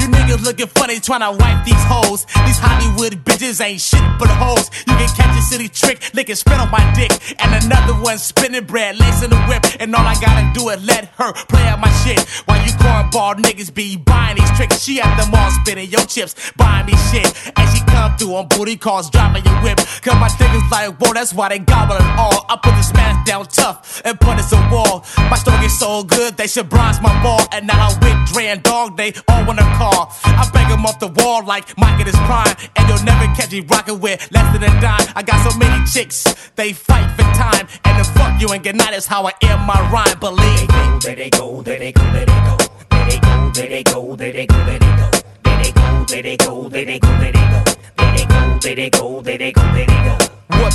You niggas looking funny trying to wipe these hoes. These Hollywood bitches ain't shit but hoes. You can catch a silly trick, licking spit on my dick. And another one spinning bread, lacing the whip. And all I gotta do is let her play out my shit. While you cornball niggas be buying these tricks. She at the mall spinning your chips, buying me shit. And she come through on booty calls, driving your whip. Cause my niggas like, whoa, that's why they gobble it all. I put this man down tough and put it a wall. My story is so good, they should bronze my ball. And now I'm with Dre and Dog, they all wanna call. I bang him off the wall like Mike in his prime. And you'll never catch me rocking with less than a dime. I got so many chicks, they fight for time. And the fuck you and good night is how I end my rhyme, believe me. There they go, there they go, there they go. There they go, there they go, there they go, there they go. There they go, there they go, there they go, there they go. There they go, there they go, there they go, there they go.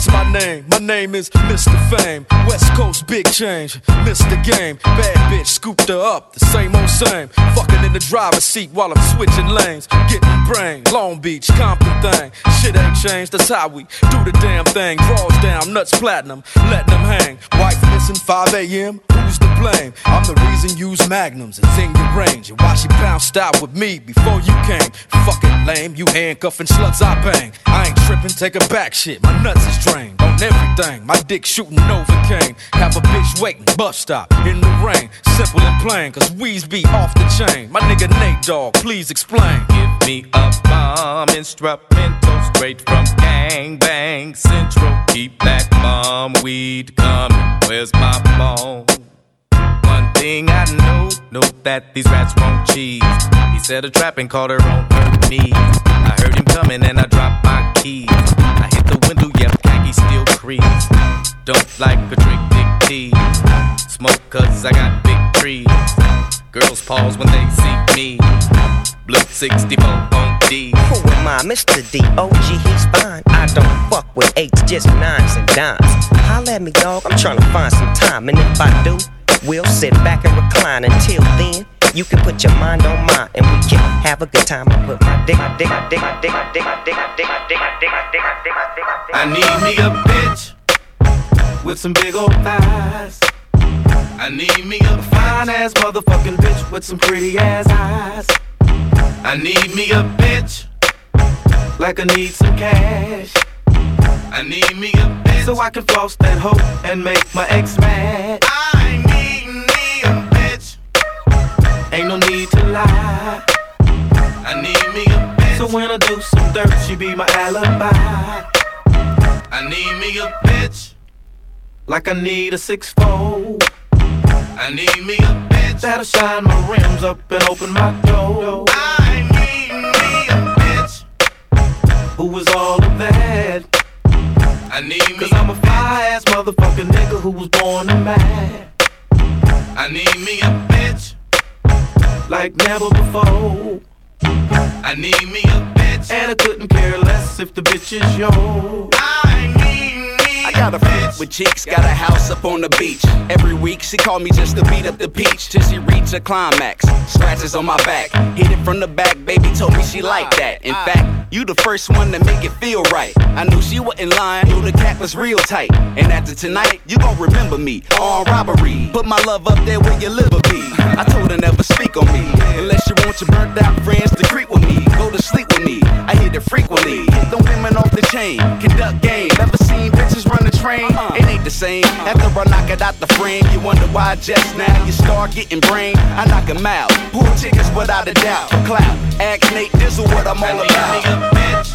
What's my name? My name is Mr. Fame. West Coast big change, Mr. Game. Bad bitch scooped her up, the same old same. Fucking in the driver's seat while I'm switching lanes. Getting brain, Long Beach, Compton thing. Shit ain't changed, that's how we do the damn thing. Draws down, nuts platinum, letting them hang. Wife missing 5 a.m., who's to blame? I'm the reason you use magnums, it's in your range. And why she bounced out with me before you came? Fucking lame, you handcuffing sluts I bang. I ain't tripping, take a back shit, my nuts is drained on everything. My dick shooting Novocaine. Have a bitch waiting, bus stop in the rain. Simple and plain, cause we's be off the chain. My nigga Nate Dogg, please explain. Give me a bomb instrumental straight from Gang Bang Central. Keep that bomb weed coming. Where's my phone? One thing I know, know that these rats won't cheese. He said a trap and called her on her knees. I heard him coming and I dropped my keys. I hit the window, yeah, khaki still crease. Don't like a trick, dick tease. Smoke cause I got big trees. Girls pause when they see me. Blue 64 on D. Who am I? Mr. D. OG, he's fine. I don't fuck with eights, just nines and dimes. Holla at me, dog. I'm trying to find some time. And if I do, we'll sit back and recline. Until then, you can put your mind on mine and we can have a good time. I put my dick, my dick, my dick, my dick, my dick, my dick, my dick, my dick, my dick, my dick, my dick, my dick, my dick. I need me a bitch with some big old thighs. I need me a fine ass motherfucking bitch with some pretty ass eyes. I need me a bitch like I need some cash. I need me a bitch so I can floss that hoe and make my ex mad. I need. Ain't no need to lie. I need me a bitch. So when I do some dirt, she be my alibi. I need me a bitch. Like I need a six fold. I need me a bitch that'll shine my rims up and open my door. I need me a bitch Who was all of that. I need me Cause I'm a fly ass motherfucking nigga who was born a man. I need me a bitch like never before. I need me a bitch and I couldn't care less if the bitch is yours. I need me I got a friend with cheeks, got a house up on the beach. Every week she called me just to beat up the peach till she reach a climax. Scratches on my back, hit it from the back. Baby told me she liked that. In fact, you the first one to make it feel right. I knew she wasn't lying, knew the cat was real tight. And after tonight, you gon' remember me on robbery. Put my love up there where your liver be. I told her never speak on me unless you want your burnt out friends to creep with me. Go to sleep with me. I hit it frequently. Hit the women off the chain. Conduct game. Never seen bitches run the train. It ain't the same. After I knock it out the frame, you wonder why just now you start getting brain. I knock 'em out. Pull tickets without a doubt. Clout. Ask Nate, this is what I'm all about.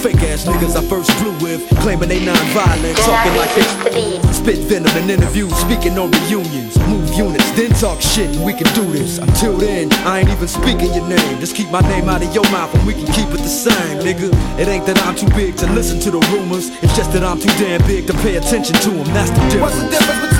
fake ass niggas I first flew with, claiming they non-violent, talking like they spit venom in interviews, speaking on reunions, move units, then talk shit, and we can do this. Until then, I ain't even speaking your name. Just keep my name out of your mouth, and we can keep it the same, nigga. It ain't that I'm too big to listen to the rumors, it's just that I'm too damn big to pay attention to them. That's the difference. What's the difference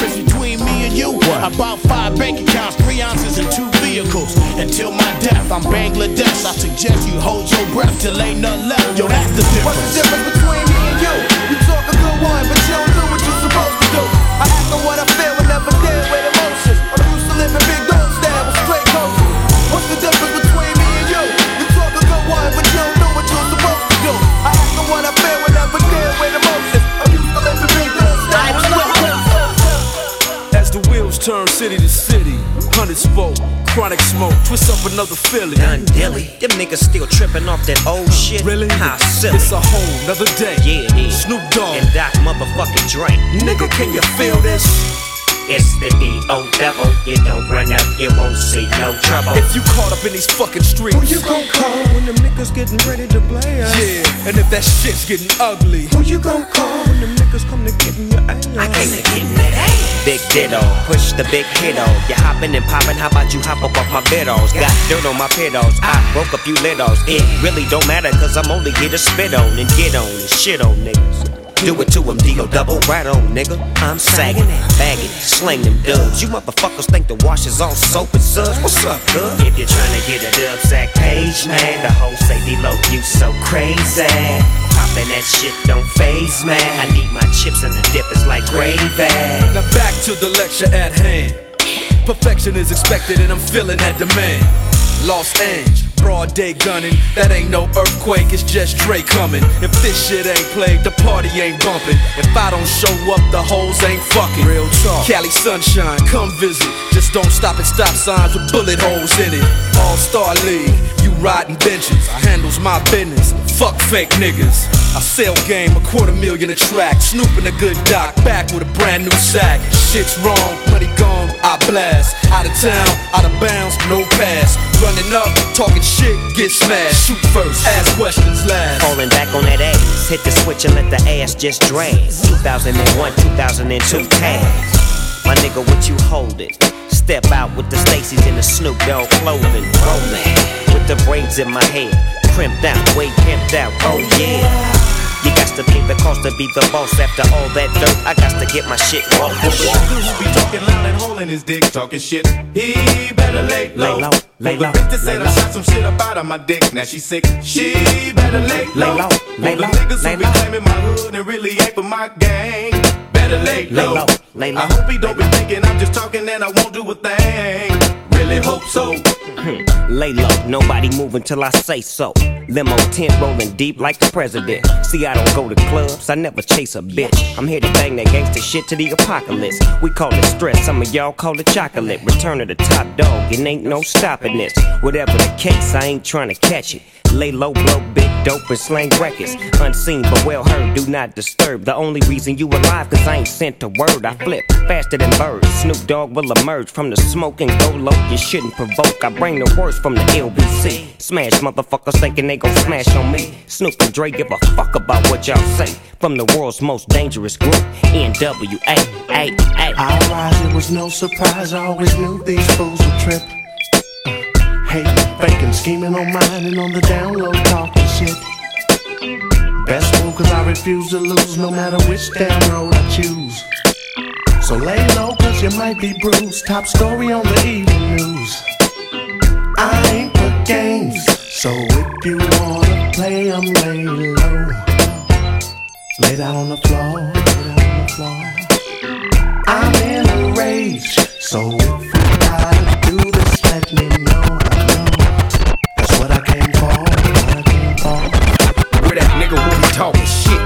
between me and you? About five bank accounts, three ounces, and two vehicles. Until my death, I'm Bangladesh. I suggest you hold your breath till ain't nothing left. Yo, that's the What's the difference. difference between me and you? You talk a good one, but you don't do what you're supposed to do. I act on what I feel turn city to city, hundred spoke, chronic smoke, twist up another Philly. Done dilly. Them niggas still tripping off that old shit. Really? How silly. It's a whole nother day. Yeah, is. Snoop Dogg. And that motherfucking Dre. Nigga, can you feel this? It's the D.O. devil. You don't run up, you won't see no trouble. If you caught up in these fucking streets, Who you gon' call when them niggas getting ready to play us? yeah, and if that shit's getting ugly, Who you gon' call when them niggas come to get in your ass? I came to get in that ass. Big ditto, push the big kiddo. You hopping and popping, how about you hop up off my biddles? Got dirt on my pedals, I broke a few littles. It really don't matter, cause I'm only here to spit on and get on and shit on niggas. Do it to him, D.O. double right on, nigga. I'm sagging it, bagging it, them dubs. You motherfuckers think the wash is all soap and suds. What's up, cuz? If you're trying to get a dub sack page, man, the whole say D-Lo, you so crazy. Poppin' that shit don't phase, man. I need my chips and the dip is like gravy. Now back to the lecture at hand. Perfection is expected and I'm feeling that demand. Los Angeles, broad day gunning. That ain't no earthquake, it's just Dre coming. If this shit ain't played, the party ain't bumping. If I don't show up, the hoes ain't fucking. Real talk. Cali sunshine, come visit. Just don't stop at stop signs with bullet holes in it. All Star League, you riding benches. I handles my business. Fuck fake niggas. I sell game, a quarter million a track. Snooping a good doc, back with a brand new sack. Shit's wrong, money gone, I blast. Out of town, out of bounds, no pass. Running up, talking shit, get smashed. Shoot first, ask questions last. Falling back on that ass. Hit the switch and let the ass just drag. 2001, 2002 tags. My nigga, what you holding? Step out with the Stacy's in the Snoop Dogg clothing. Rolling with the braids in my hair. Crimped out, way pimped out. Oh yeah. Got to pay the cost to be the boss. After all that dirt, I got to get my shit off. Who be talking loud and holding his dick, talking shit. He better lay low. Lay low, lay The low, bitch that said lay I shot some shit up out of my dick. Now she sick. She better lay low. Lay low, lay the low, niggas lay who be claiming my hood and really ain't for my gang. Better lay Lay low. low, lay low. I hope he don't be thinking I'm just talking and I won't do a thing. Really hope so. Hmm. Lay low, nobody moving till I say so. Limo tent rolling deep like the president. See, I don't go to clubs, I never chase a bitch. I'm here to bang that gangster shit to the apocalypse. We call it stress, some of y'all call it chocolate. Return to the top dog, it ain't no stopping this. Whatever the case, I ain't trying to catch it. Lay low, blow big dope and slang records. Unseen but well heard, do not disturb. The only reason you alive, cause I ain't sent a word. I flip faster than birds. Snoop Dogg will emerge from the smoke and go low. You shouldn't provoke. I bring the worst from the LBC. Smash motherfuckers thinking they gon' smash on me. Snoop and Dre give a fuck about what y'all say. From the world's most dangerous group, NWA. I rise, it was no surprise. I always knew these fools would trip. Hating, faking, scheming on mine and on the download talking shit. Best move, cause I refuse to lose no matter which damn road I choose. So lay low, cause you might be bruised. Top story on the evening news. I ain't for games, so if you wanna play, I'm lay low. Lay down on the floor, lay down on the floor. I'm in a rage, so if you gotta do this, let me know. That's what I came for. I came for. Where that nigga who be talking shit?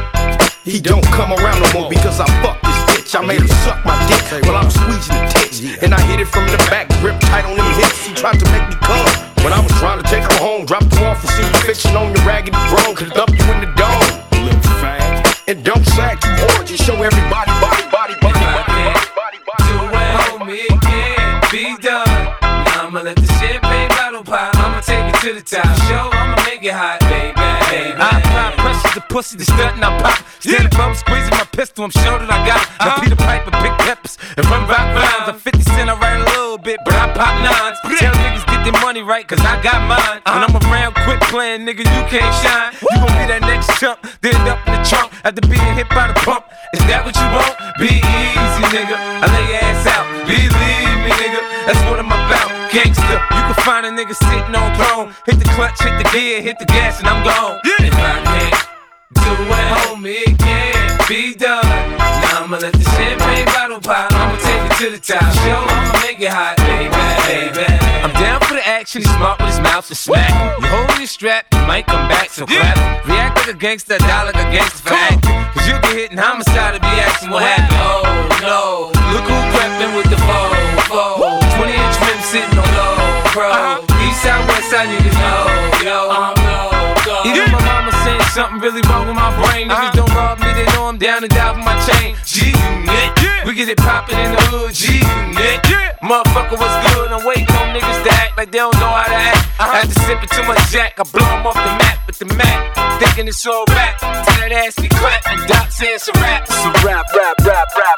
He don't come around no more because I fucked bitch. I made him suck my dick while I was squeezing the tits. And I hit it from the back, grip tight on them hips. He tried to make me come. When I was trying to take her home, dropped her off and see you fixing on your raggedy bro. Could dump you in the dome. Little fag. And don't sag too hard, just show everybody, body, body, body, body, body, body, body. Do it, homie, it can't be done. Now I'ma let the champagne bottle pop. I'ma take it to the top. Show, I'ma make it hot, baby. baby. I pressure to pussy, the stunt and I pop. Stand above, squeezing my pistol, I'm sure that I got it. Now uh-huh. Peter Piper, pick peppers, and run rock rhymes. I'm 50 cent, I write a little bit, but I pop nines. Tell niggas get their money right, cause I got mine. When uh-huh. I'm around, quit playing, nigga, you can't shine. You gon' be that next chump, then up in the trunk after being hit by the pump. Is that what you want? Be easy, nigga. I lay your ass out. Believe me, nigga. That's what I'm about. Gangster, you can find a nigga sitting on throne. Hit the clutch, hit the gear, hit the gas, and I'm gone. If Can't do it, homie, it can't be done. Now I'ma let the champagne bottle pop. I'ma take it to the top. Show, I'ma make it hot, baby, baby. I'm down for the action, he's smart with his mouth to smack. You hold your strap, you might come back, so clap. React like a gangster, die like a gangster for acting. Cause you'll get hit in homicide to be asking what happened. Oh no, look who crept in with the foe, foe. 20 inch rim sitting on low, pro. East side, something really wrong with my brain. Niggas don't rob me, they know I'm down and down with my chain. G unit, we get it poppin' in the hood. G unit, motherfucker, what's good? I'm waiting on niggas to act like they don't know how to act. Uh-huh. I had to sip it too much jack, I blow 'em off the map with the Mac. Thinking it's all rap, that ass be clapped. And Doc says it's a rap. It's a rap, rap, rap, rap.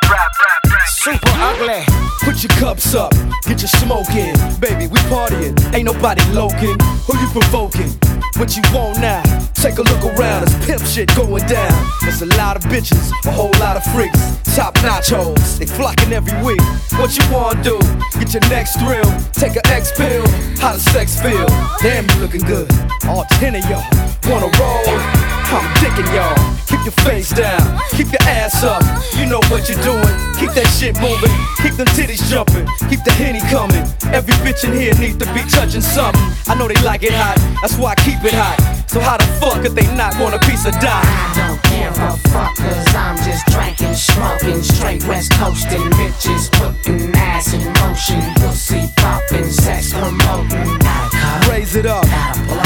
Super ugly. Put your cups up, get your smoke in. Baby, we partying. Ain't nobody loking. Who you provoking? What you want now? Take a look around, it's pimp shit going down. There's a lot of bitches, a whole lot of freaks. Top nachos, they flocking every week. What you wanna do? Get your next thrill, take a X pill. How does sex feel? Damn, you looking good. All ten of y'all wanna roll. I'm dicking y'all. Your face down, keep your ass up. You know what you're doing. Keep that shit moving, keep them titties jumping, keep the henny coming. Every bitch in here needs to be touching something. I know they like it hot, that's why I keep it hot. So how the fuck could they not want a piece of dime? I don't give a fuck, cause I'm just drinking, smoking, straight west coasting, bitches putting ass in motion, pussy popping, sex promoting. Raise it up,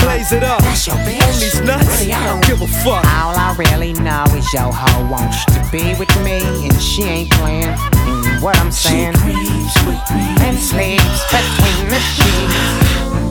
blaze it up. That's your bitch. On these nuts, Really, I don't give a fuck. All I really know is your hoe wants to be with me, and she ain't playing. And what I'm saying, and sleeps between the sheets.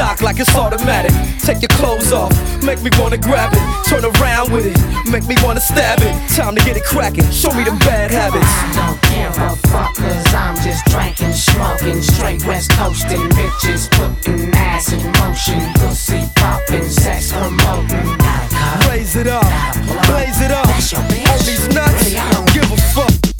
Glock like it's automatic. Take your clothes off, make me wanna grab it. Turn around with it, make me wanna stab it. Time to get it cracking, show me the bad habits. Don't care a fuck, cause I'm just drinking, smoking, straight west coasting, bitches putting ass in motion, pussy popping, sex promoting. Raise it up, blaze it up. All these nuts, give a fuck.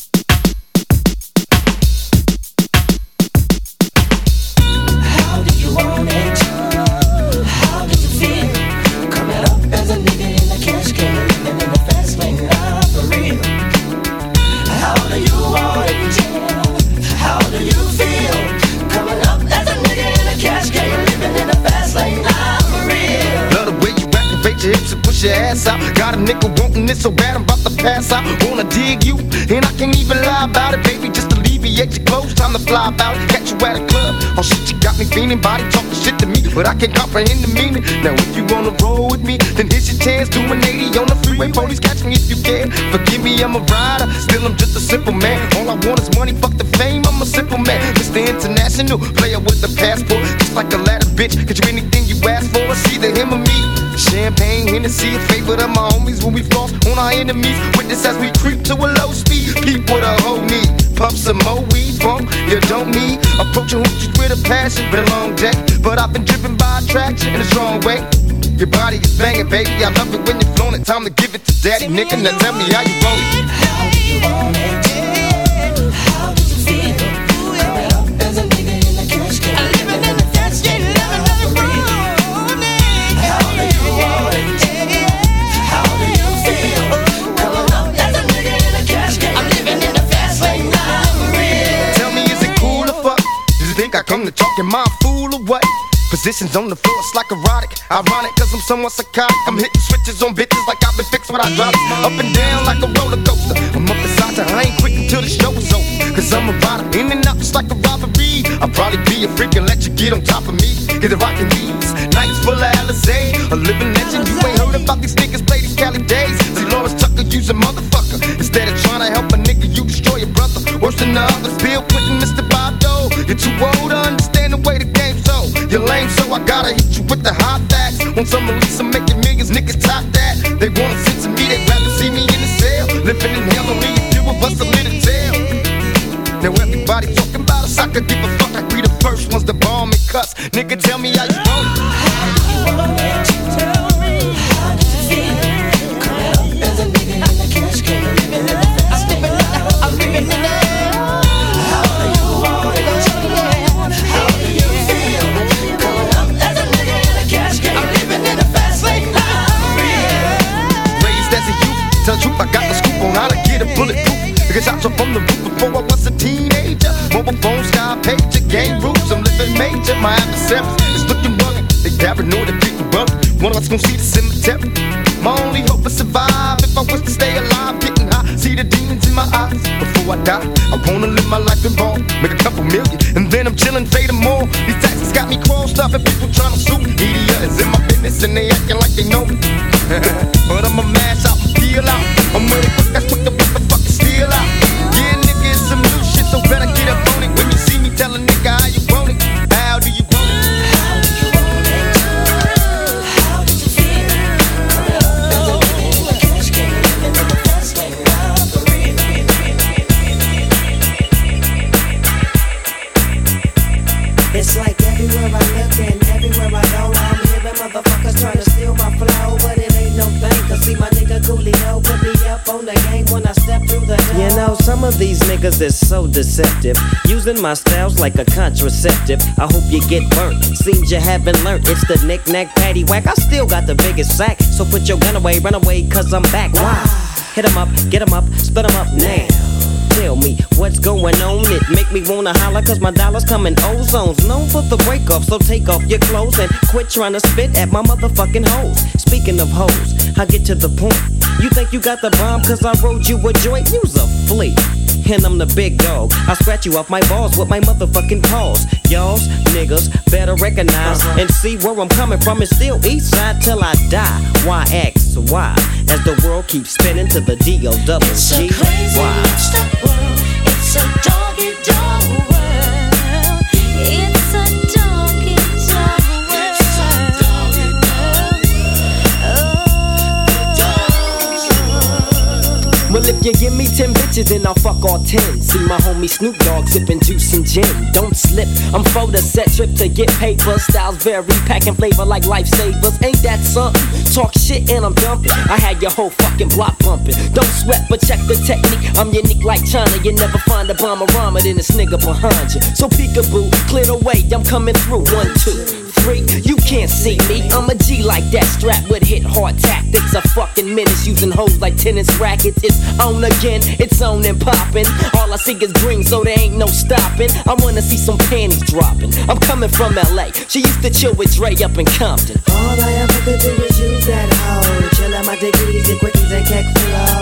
Ass out. Got a nigga wanting it so bad, I'm about to pass out. Wanna dig you, and I can't even lie about it, baby. Just alleviate your clothes, time to fly about. Catch you at a club. Oh shit, you got me feeling, body talking shit to me, but I can't comprehend the meaning. Now if you wanna roll with me, then here's your chance. Do an 80 on the freeway, police catch me if you can. Forgive me, I'm a rider, still I'm just a simple man. All I want is money, fuck the fame, I'm a simple man. Mr. International, player with a passport, just like a ladder, bitch. Get you anything you ask for, it's either him or me. Champagne, Hennessy, favorite of my homies when we floss on our enemies. Witness as we creep to a low speed. Peep what a hoe need. Pump some more weed, bump, you don't need. Approaching hoochies with a passion, been a long day. But I've been driven by attraction in a strong way. Your body is banging, baby. I love it when you're flown it. Time to give it to daddy, nigga. Now tell me how you want it. How you want it? In my fool or what? Positions on the floor, it's like erotic. Ironic, cause I'm somewhat psychotic. I'm hitting switches on bitches like I've been fixed when I drop it. Up and down like a roller coaster. I'm up inside to I ain't quick until the show is over. Cause I'm a rider, in and out just like a robbery. I'll probably be a freak and let you get on top of me. Get the rockin' knees, nights full of Alizé. A living legend, you ain't heard about these niggas play these Cali days. See, Delores Tucker, use a motherfucker. Instead of trying to help a nigga, you destroy your brother. Worse than the others, Bill Clinton, Mr. Bob Dole. You're too old You're lame, so I gotta hit you with the hot facts. Want some release, I'm making millions, niggas top that. They wanna sit to me, they'd rather see me in the cell. Living in hell, only a few of us a little tell. Now everybody talking about us, I could give a fuck. I be the first ones to bomb and cuss. Nigga, tell me how Niggas shots up from the roof before I was a teenager. Mobile phone, sky pager, game rules. I'm living major. My adversaries is looking rugged. They never paranoid and people rugged. One of us gonna see the cemetery. My only hope is survive. If I was to stay alive, getting high, see the demons in my eyes. Before I die, I wanna live my life in ball, make a couple million, and then I'm chillin', fade all. These taxes got me crossed up, and people tryna sue me. Media is in my business, and they acting like they know me. but I'ma mash out and out. I'm ready quick, that's is so deceptive. Using my styles like a contraceptive. I hope you get burnt. Seems you haven't learned. It's the knick-knack patty whack. I still got the biggest sack. So put your gun away, run away, cause I'm back. Why? Hit 'em up, get 'em up, split 'em up now. Tell me what's going on. It make me wanna holler cause my dollars come in ozones. Known for the break off, so take off your clothes and quit trying to spit at my motherfucking hoes. Speaking of hoes, I get to the point. You think you got the bomb cause I rode you a joint? You's a flea. And I'm the big dog. I scratch you off my balls with my motherfucking paws. Y'all's niggas better recognize uh-huh. and see where I'm coming from. It's still east side till I die. Why X? Why? As the world keeps spinning to the D O double G. Why? It's a doggy dog world. It's Well, if you give me 10 bitches, then I'll fuck all 10. See my homie Snoop Dogg sipping juice and gin. Don't slip, I'm for the set trip to get paper. Styles vary, packing flavor like lifesavers. Ain't that something? Talk shit and I'm dumping. I had your whole fucking block pumping. Don't sweat, but check the technique. I'm unique like China. You never find a bomber rhymer than this nigga behind you. So peekaboo, clear the way, I'm coming through. One, two, three. You can't see me. I'm a G like that, strapped with hit hard tactics. A fucking menace using hoes like tennis rackets. It's on again, it's on and popping. All I see is green, so there ain't no stopping. I wanna see some panties dropping. I'm coming from LA. She used to chill with Dre up in Compton. All I ever could do was use that hoe.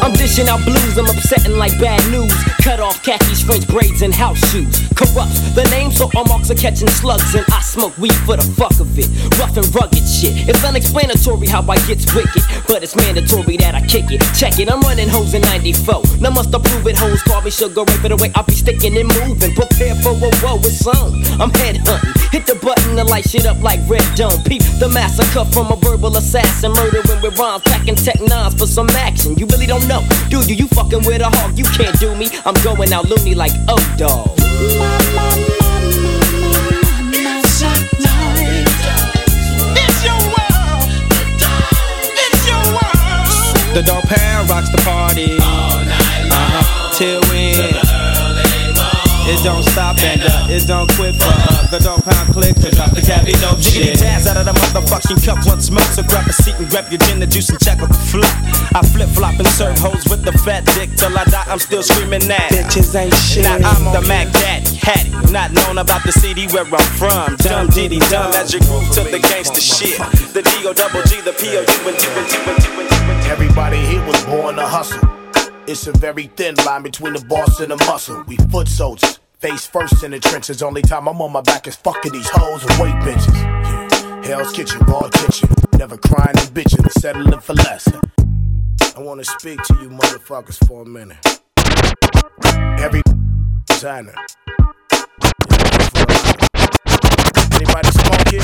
I'm dishing out blues, I'm upsetting like bad news. Cut off khakis, French braids, and house shoes. Corrupts the name, so all marks are catching slugs. And I smoke weed for the fuck of it. Rough and rugged shit. It's unexplanatory how I gets wicked, but it's mandatory that I kick it. Check it, I'm running hoes in 94. Now must approve it, hoes call me sugar ray for the way I be sticking and moving. Prepare for a woe, it's on. I'm head hunting. Hit the button to light shit up like red dome. Peep the massacre from a verbal assassin. Murdering with rhymes, packing tech nines for some action. You really don't know, do you? You fucking with a hog, you can't do me. I'm going out loony like oh dog. The dog pound rocks the party. All It don't stop and uh, it don't quit for uh, the dog pound click to drop the cabbie dope Jiggity shit. jazz out of the motherfucking cup once more. So grab a seat and grab your gin, the juice and check with the flop. I flip flop and serve hoes with the fat dick till I die. I'm still screaming that. Bitches ain't shit. Now I'm the Mac Daddy, Hattie. Not known about the city where I'm from. Dumb diddy dumb as you groove to the gangster shit. The D O double G, the P O U and T and T and T and T. Everybody here was born to hustle. It's a very thin line between the boss and the muscle. We foot soldiers, face first in the trenches. Only time I'm on my back is fucking these hoes and weight benches. Yeah. Hell's Kitchen, raw kitchen. Never crying and bitching settling for less. I wanna speak to you motherfuckers for a minute. Every designer. Anybody smoking?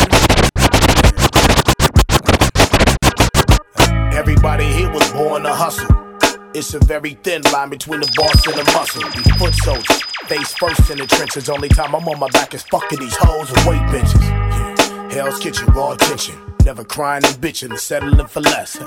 Everybody here was born to hustle. It's a very thin line between the boss and the muscle. These foot soldiers, face first in the trenches. Only time I'm on my back is fucking these hoes and weight benches. Yeah. Hell's Kitchen, raw attention. Never crying and bitching and settling for less.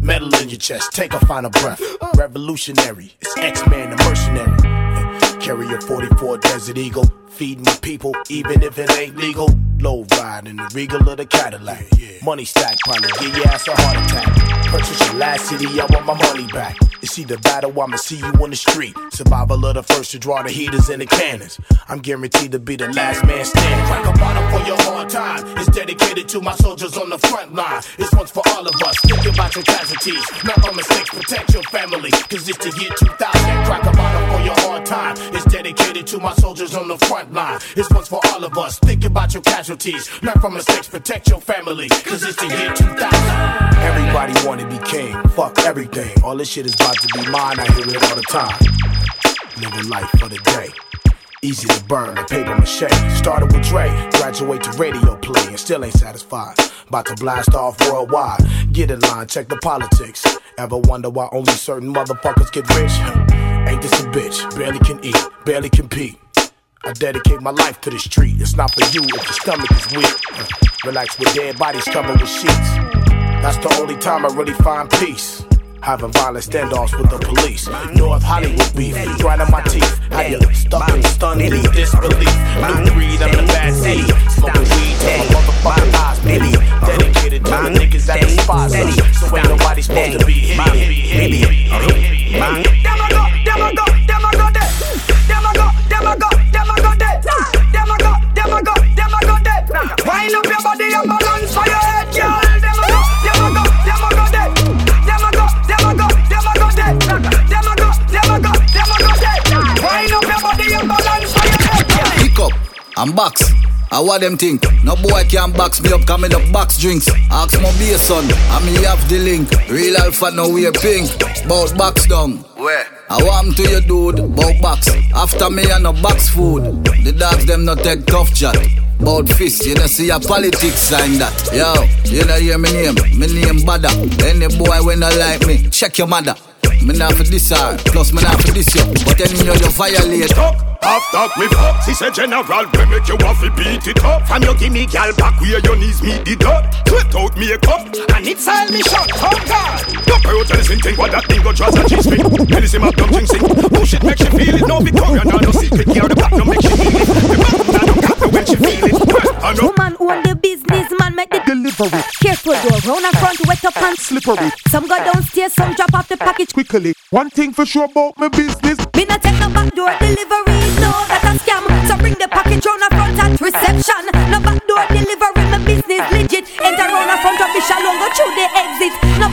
Metal in your chest, take a final breath. Revolutionary, it's X-Man, the mercenary. Carry a 44 Desert Eagle, feeding my people, even if it ain't legal. Low ride in the regal of the Cadillac. Money stack, probably give your ass a heart attack. Purchase your last city, I want my money back. It's either battle, I'ma see you on the street. Survival of the first to draw the heaters and the cannons. I'm guaranteed to be the last man standing. Crack a bottle for your hard time. It's dedicated to my soldiers on the front line. It's once for all of us. Think about your casualties. Not on mistakes, protect your family. Cause it's the year 2000. Crack a bottle for your hard time. It's dedicated to my soldiers on the front line. It's once for all of us. Think about your casualties. Not from mistakes, protect your family. Cause it's the year 2000. Everybody wanna be king. Fuck everything. All this shit is to be mine. I hear it all the time. Living life for the day. Easy to burn, the paper mache. Started with Dre, graduate to radio play, and still ain't satisfied. About to blast off worldwide. Get in line, check the politics. Ever wonder why only certain motherfuckers get rich? Ain't this a bitch? Barely can eat, barely compete. I dedicate my life to the street. It's not for you if your stomach is weak. Relax with dead bodies covered with sheets. That's the only time I really find peace. Having violent standoffs with the police. North Hollywood beef, grinding my teeth. How you stuck in stunned disbelief. New breed, I'm the bad seed. Smoking weed till my motherfucking eyes bleed. Dedicated to the niggas that despise us. So ain't nobody supposed to be here. here, here, here. Them a go, them a go, them a go dead. Them a and box. I what them think? No boy can box me up, coming up box drinks. Ask my beer son, I me have the link. Real alpha no wear pink. Bout box down. Where? I want to you dude, bout box. After me and no box food. The dogs them no take tough chat. Bout fist, you know see a politics sign that. Yo, you know hear me name, me name Bada. Any boy when I like me, check your mother. Me not for this hard, plus me not for this yo. But anyhow you violate. After me fuck, she said general, we make you want to beat it up. From you give me gal back where your knees meet the dirt. Sweat out me a cup, and it's all me shot. Oh God, don't pay attention thing what that thing go just a G-string. Medicine up, don't sing. Bullshit makes you feel it. No Victoria, no no secret. Here the back, no make you feel it. The back, no no cat, when she feel it. I know. Woman own the business, man make the delivery. Careful door, round and front, wet up and slippery. Some go downstairs, some drop off the package quickly. One thing for sure about my business. Me not take no back door delivery, bring the package round and front at reception. No back door delivery, my business legit. Enter round and front official, don't go through the exit. No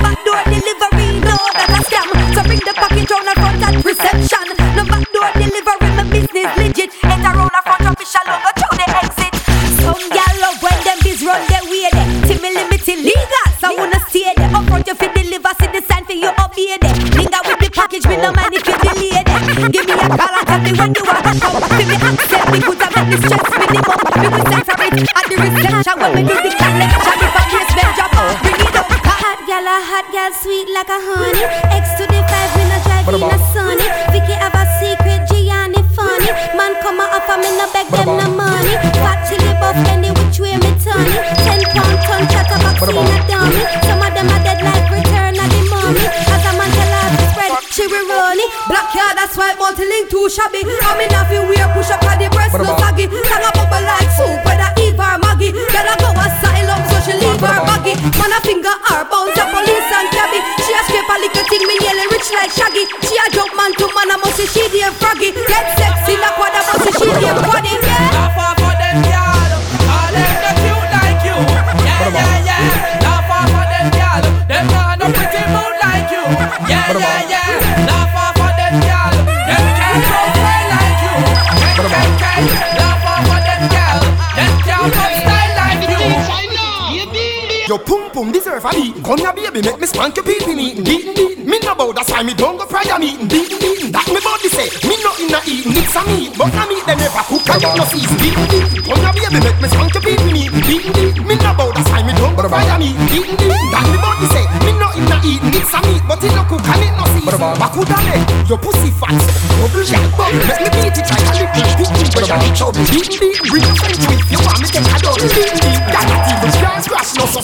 Come here, baby, make me spank your pee meeting. Beating, beating. Me no bow, that's why me don't go fry a meeting. Beating, beating. That me body say. Me no in a eating. It's a meat, but a meat they never cook and get no season. Beating, beating. Come here, baby, make me spank your pee meeting. Beating, beating. Me no bow, that's why me don't go fry a meeting. Beating, beating. That me body say. Me no in a eating. It's a meat, but it no cook and it no season. Bakudale, your pussy fat. Bubble jack bubble. Let me beat it like a little beating, but you're in trouble. Beating. Bring your friend it. You want me take a double. Beating, beating.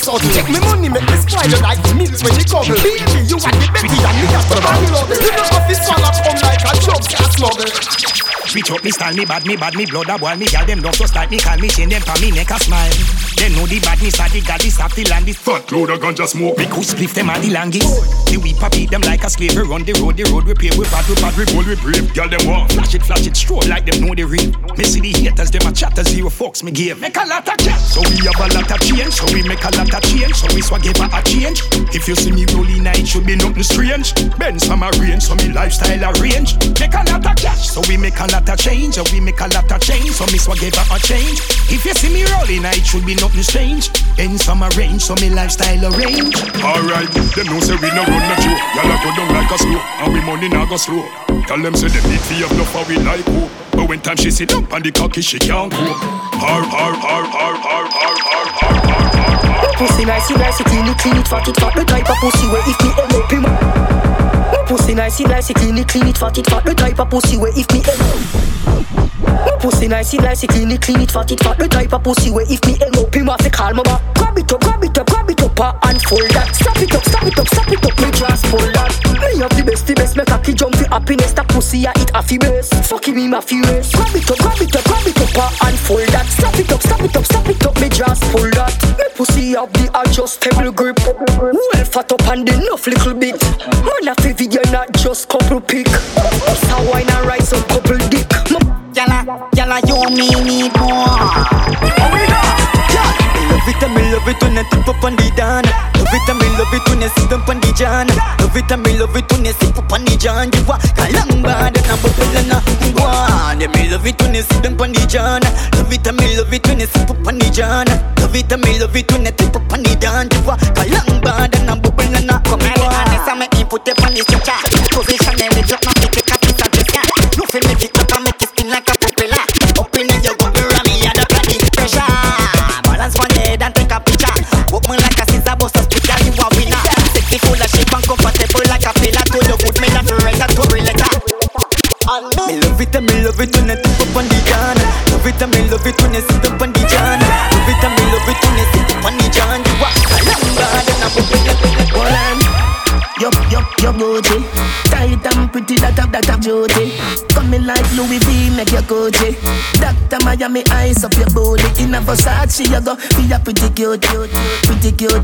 So. Take me money, make me spoil you like milk when you come. Baby, you are the Switch up me style, me bad, me bad, me blood a boil, me gal them don't just like me call me chain them for me neck a smile. They know the badness of the god, this of the land, this Fat load of ganja smoke. Me could split them and the longest. The weed pop beat them like a slave, we run the road, the road we pave, we bad, we bad, we Hold we brave, girl them walk. Flash it, flash it, stroll like them know the real. Me see the haters, them a chatter, zero fucks me give. Make a lot of chat, so we have a lot of change, so we make a lot of change, so we swag give a change. If you see me rolling, it should be nothing strange. Benz from a range, so me lifestyle arrange. Make a lot of cash, so we make a lot of change, and we make a lot of change, so me swag give a change. If you see me rolling, it should be nothing strange. Benz from a range, so me lifestyle arrange. Alright, them know say we no run no joke. Y'all a go down like a slow, and we money now go slow. Tell them say them need fi have no for we like hope. But when time she sit up on the cocky, she can't cope. Har har har har har har har har har har har. Pussy nice, you nice, you clean it, clean it, fat it, fat. The type of pussy where if me end up him. Pussy nice, you nice, you clean it, clean it, fat it, fat. The type of pussy where if me end Pussy nice, you nice, you clean it, clean it, fat it, fat. The type of pussy where if me end up him, I fi call my. Grab it up, grab it up, grab it up, uh, and fold that. Stop it up, stop it up, stop it up, me just pull that. Me have the best, the best, make cocky jump for happiness. That pussy I eat a fi best. Fucking me, my furious. Grab it up, grab it up, grab it up, uh, and fold that. Stop it up, stop it up, stop it up, me just pull that. Me pussy have the adjustable grip. Well fat up and enough little bit. Man a fi video, not just couple pick. So wine and rice some couple dick. No, yalla, yalla, you me need more. Oh, we go, Love it and me love it when I tip up on the dan Love it and me love it when I sit up on the jan Love it and me love it when I sip up on the jan You kalang bad and a bubble and a guan Yeah, me love it when I sit up on the jan Love it and me love it when I sip up on the jan Love it and me love it when I tip up on the dan You kalang bad and a bubble and a Come here, and this a me input it on the switcher Position and it drop Gucci. Doctor Miami, eyes up your booty. In a Versace, you go, be a pretty cute, cute, pretty cute.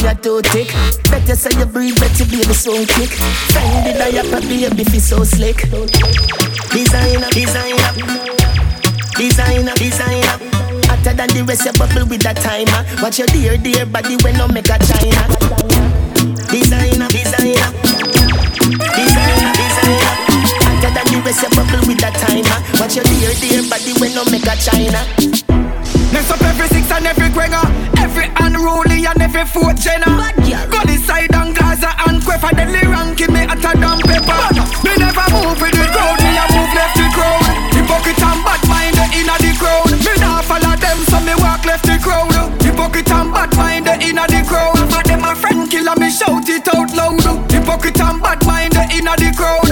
You're too thick. Better say you breathe, better baby so quick. Find the diaper, baby, feel so slick. Designer, designer, designer, designer. Hotter than the rest, you bubble with that timer. Watch your dear, dear body when no make a China. Designer. Bare body when no make a China. Next up every six and every quenga Every unruly and every fourth jenna Go this side and Gaza and Queffa Deadly ranking me hotter than pepper Me never move with the crowd Me a move left the crowd Hypocrite and bad mind inna the crowd. Me nah follow them so me walk left the crowd Hypocrite and bad mind inna the crowd. For them a friend killer me shout it out loud. Hypocrite and bad mind inna the crowd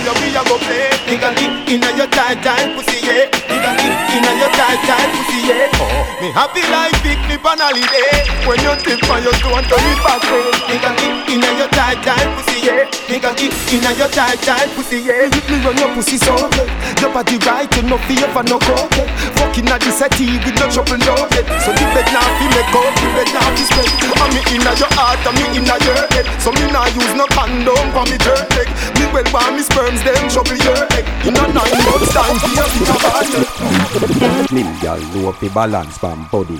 and a game, you we a go play. Nigga kick inna your tight, tight pussy, yeah. Nigga kick inna your tight, tight pussy, yeah. Oh, me happy like picnic on holiday. When you tip on your toe and turn it back way Nigga kick inna your tight, tight pussy, yeah Nigga kick inna your tight, tight pussy, yeah. Me, me run your pussy so Your body right, you no fear for no coke Fucking at the settee with no trouble, no head So the bed now fi make up, the bed now fi spread And me inna your heart, and me inna your head. So me nah use no condom for me dirt leg. Me well want me sperms, them trouble your egg. You know nine months time for your big body. Slim gal know fi balance pan body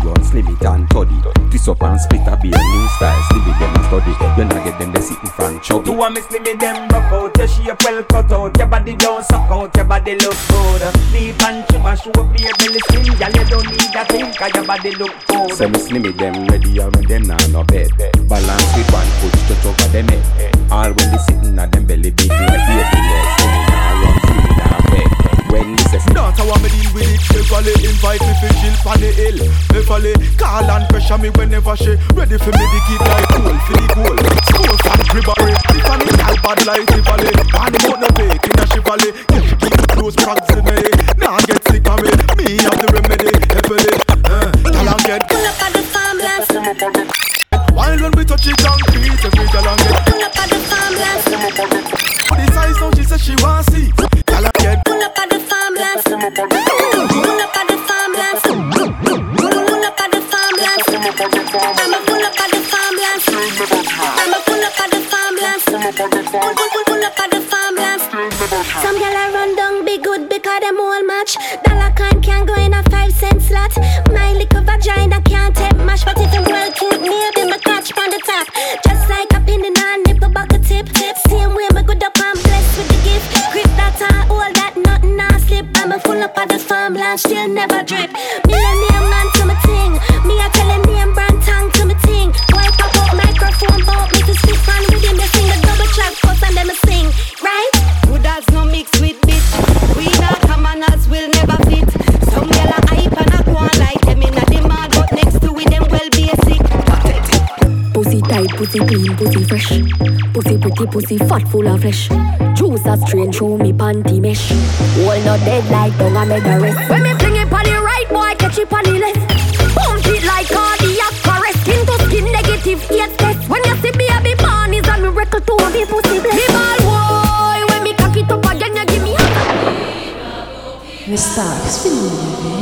Picky run slim it and toddy Twist up and split a be a new style. Slim it them a study. You not get them they sit in front chubby You. Want me slim it them rock out. Your shape well cut out. Your body don't suck out. Your body look good. Deep and trim show up your belly slim Girl you don't need a thing Cause your body look good. Say me slim it them ready and when them nah no bed. Balance with one foot touch over them head All when they sitting at them belly big like baby legs Slim it nah run slim it nah bed When is Not how me deal with it? Beverly invite me for chill pan the hill. Beverly call and pressure me whenever she Ready for me to keep like goal for the goal. Score from Gribbery Tiffany gal bad like Tivoli Man him out Pussy clean, pussy fresh. Pussy pretty, pussy fat, full of flesh. Juice a strain through me panty mesh. All not dead like dung a mega rest. When me fling it on the right, boy catch it on the left. Pump it like cardiac arrest. Skin to skin, negative eight test. When you see baby born is a miracle to be pussy blessed. Me ball boy, when me cock it up again, you give me Mr. Spinning,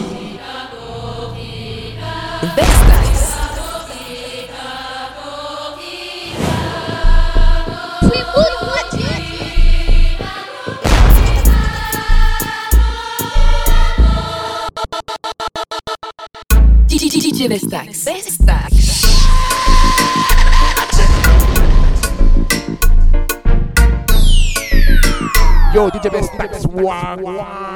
DJ Vestaxx. Vestaxx. Yo, DJ Vestaxx One.